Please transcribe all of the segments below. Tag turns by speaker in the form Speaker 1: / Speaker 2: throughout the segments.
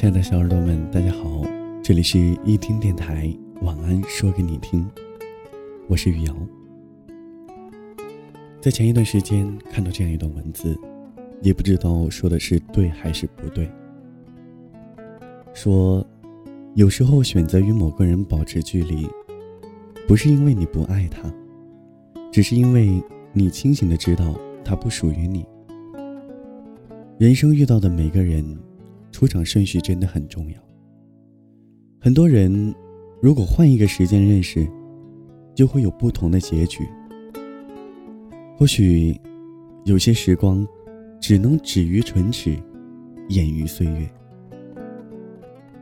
Speaker 1: 亲爱的小耳朵们，大家好，这里是一听电台，晚安说给你听，我是雨瑶。在前一段时间看到这样一段文字，也不知道说的是对还是不对。说，有时候选择与某个人保持距离，不是因为你不爱他，只是因为你清醒的知道他不属于你。人生遇到的每个人，出场顺序真的很重要。很多人，如果换一个时间认识，就会有不同的结局。或许，有些时光，只能止于唇齿，掩于岁月。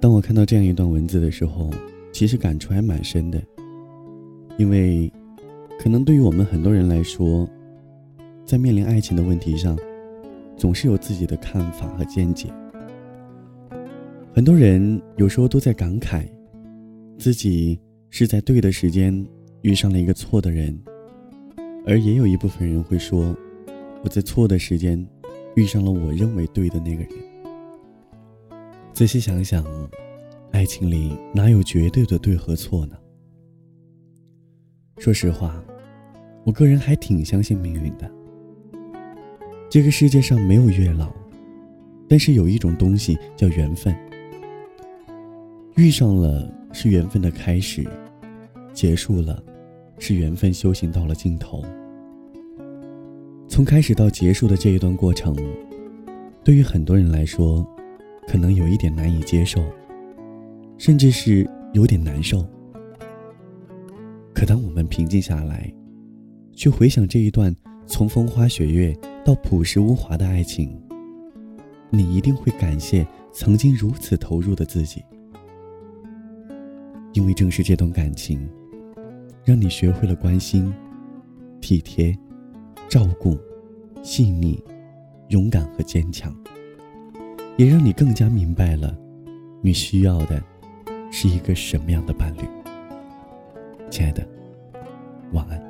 Speaker 1: 当我看到这样一段文字的时候，其实感触还蛮深的。因为，可能对于我们很多人来说，在面临爱情的问题上，总是有自己的看法和见解。很多人有时候都在感慨，自己是在对的时间遇上了一个错的人，而也有一部分人会说，我在错的时间遇上了我认为对的那个人。仔细想想，爱情里哪有绝对的对和错呢？说实话，我个人还挺相信命运的。这个世界上没有月老，但是有一种东西叫缘分。遇上了是缘分的开始，结束了，是缘分修行到了尽头。从开始到结束的这一段过程，对于很多人来说，可能有一点难以接受，甚至是有点难受。可当我们平静下来，去回想这一段从风花雪月。到朴实无华的爱情，你一定会感谢曾经如此投入的自己，因为正是这段感情，让你学会了关心、体贴、照顾、细腻、勇敢和坚强，也让你更加明白了，你需要的是一个什么样的伴侣。亲爱的，晚安。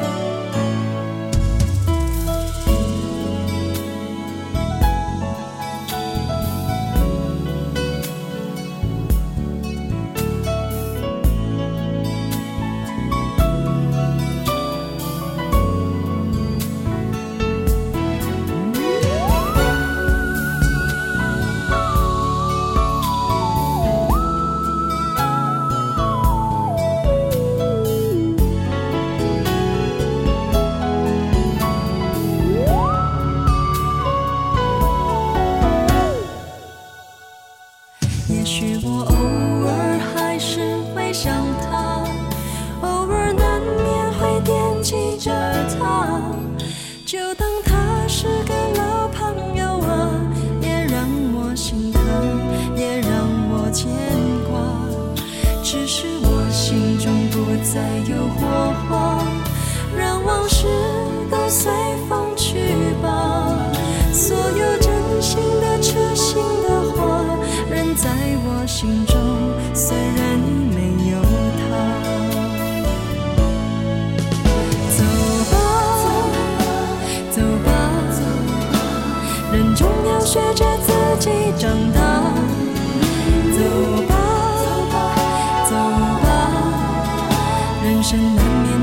Speaker 2: thank you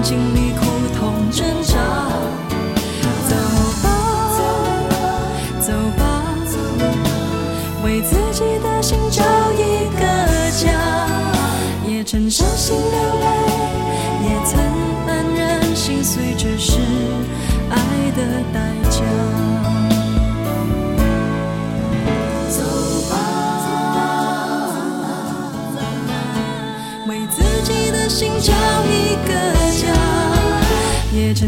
Speaker 2: 心